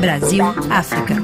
Brasil-África.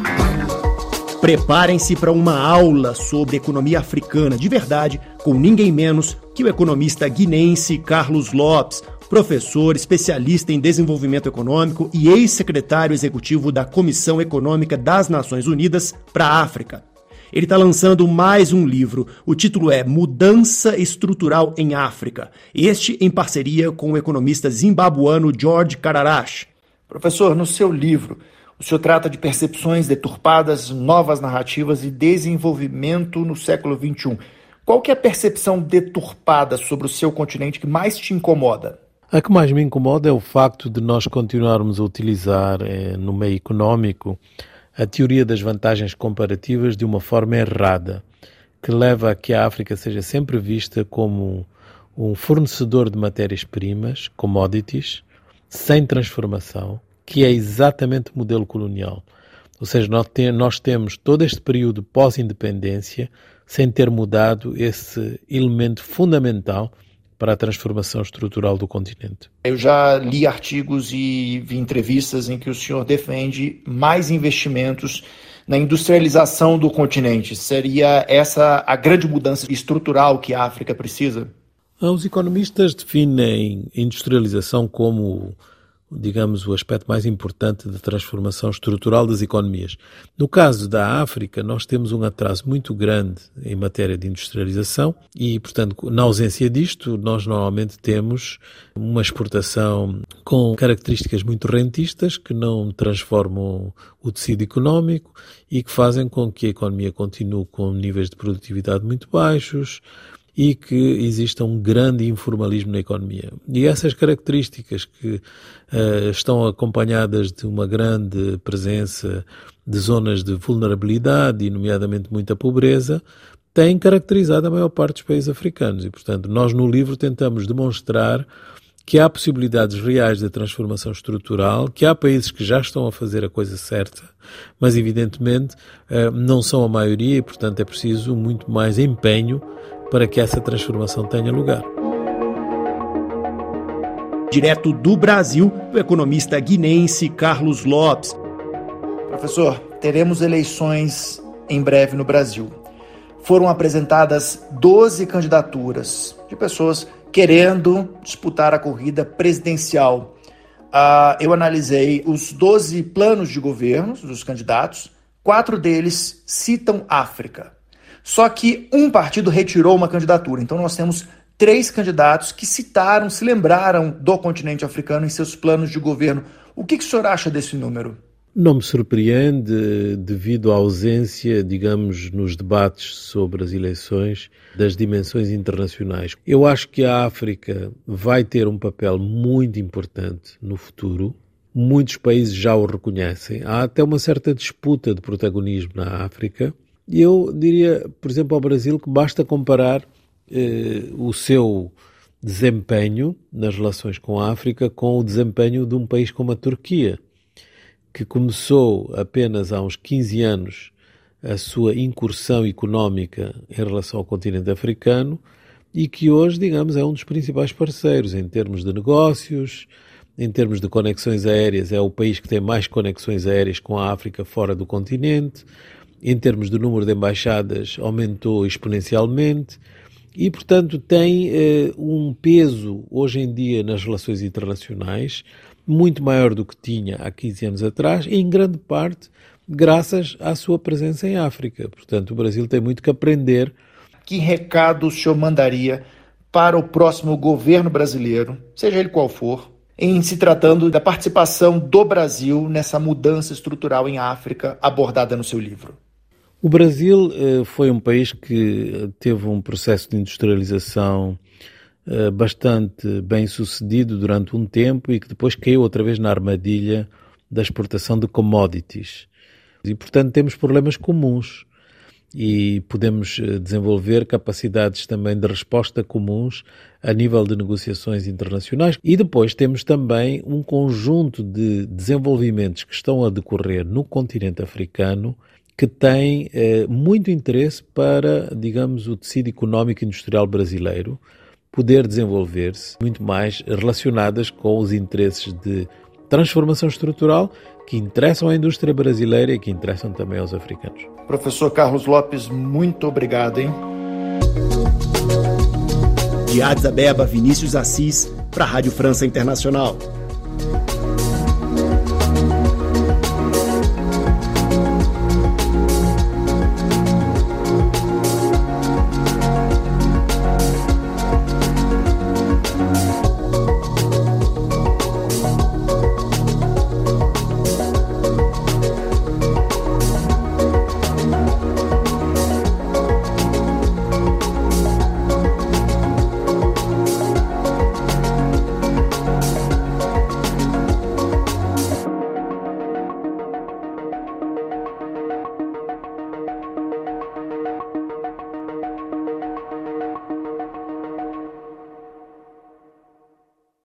Preparem-se para uma aula sobre economia africana de verdade com ninguém menos que o economista guinense Carlos Lopes, professor, especialista em desenvolvimento econômico e ex-secretário executivo da Comissão Econômica das Nações Unidas para a África. Ele está lançando mais um livro. O título é Mudança Estrutural em África. Este em parceria com o economista zimbabuano George Cararash. Professor, no seu livro, o senhor trata de percepções deturpadas, novas narrativas e desenvolvimento no século XXI. Qual que é a percepção deturpada sobre o seu continente que mais te incomoda? A que mais me incomoda é o facto de nós continuarmos a utilizar eh, no meio económico a teoria das vantagens comparativas de uma forma errada, que leva a que a África seja sempre vista como um fornecedor de matérias-primas, commodities, sem transformação, que é exatamente o modelo colonial. Ou seja, nós, nós temos todo este período pós-independência sem ter mudado esse elemento fundamental para a transformação estrutural do continente. Eu já li artigos e vi entrevistas em que o senhor defende mais investimentos na industrialização do continente. Seria essa a grande mudança estrutural que a África precisa? Os economistas definem industrialização como digamos, o aspecto mais importante da transformação estrutural das economias. No caso da África, nós temos um atraso muito grande em matéria de industrialização e, portanto, na ausência disto, nós normalmente temos uma exportação com características muito rentistas que não transformam o tecido económico e que fazem com que a economia continue com níveis de produtividade muito baixos, e que exista um grande informalismo na economia. E essas características que uh, estão acompanhadas de uma grande presença de zonas de vulnerabilidade, e nomeadamente muita pobreza, têm caracterizado a maior parte dos países africanos. E, portanto, nós no livro tentamos demonstrar que há possibilidades reais de transformação estrutural, que há países que já estão a fazer a coisa certa, mas evidentemente eh, não são a maioria e, portanto, é preciso muito mais empenho para que essa transformação tenha lugar. Direto do Brasil, o economista guinense Carlos Lopes. Professor, teremos eleições em breve no Brasil. Foram apresentadas 12 candidaturas de pessoas querendo disputar a corrida presidencial. Uh, eu analisei os 12 planos de governo dos candidatos, quatro deles citam África. Só que um partido retirou uma candidatura. Então nós temos três candidatos que citaram, se lembraram do continente africano em seus planos de governo. O que, que o senhor acha desse número? Não me surpreende devido à ausência, digamos, nos debates sobre as eleições das dimensões internacionais. Eu acho que a África vai ter um papel muito importante no futuro. Muitos países já o reconhecem. Há até uma certa disputa de protagonismo na África. E eu diria, por exemplo, ao Brasil que basta comparar eh, o seu desempenho nas relações com a África com o desempenho de um país como a Turquia, que começou apenas há uns 15 anos a sua incursão económica em relação ao continente africano e que hoje, digamos, é um dos principais parceiros em termos de negócios, em termos de conexões aéreas, é o país que tem mais conexões aéreas com a África fora do continente em termos de número de embaixadas, aumentou exponencialmente e, portanto, tem eh, um peso hoje em dia nas relações internacionais muito maior do que tinha há 15 anos atrás, em grande parte graças à sua presença em África. Portanto, o Brasil tem muito que aprender. Que recado o senhor mandaria para o próximo governo brasileiro, seja ele qual for, em se tratando da participação do Brasil nessa mudança estrutural em África abordada no seu livro? O Brasil eh, foi um país que teve um processo de industrialização eh, bastante bem sucedido durante um tempo e que depois caiu outra vez na armadilha da exportação de commodities. E, portanto, temos problemas comuns e podemos eh, desenvolver capacidades também de resposta comuns a nível de negociações internacionais. E depois temos também um conjunto de desenvolvimentos que estão a decorrer no continente africano que tem eh, muito interesse para, digamos, o tecido económico e industrial brasileiro poder desenvolver-se muito mais relacionadas com os interesses de transformação estrutural que interessam à indústria brasileira e que interessam também aos africanos. Professor Carlos Lopes, muito obrigado, hein? De Addis Abeba, Vinícius Assis, para a Rádio França Internacional.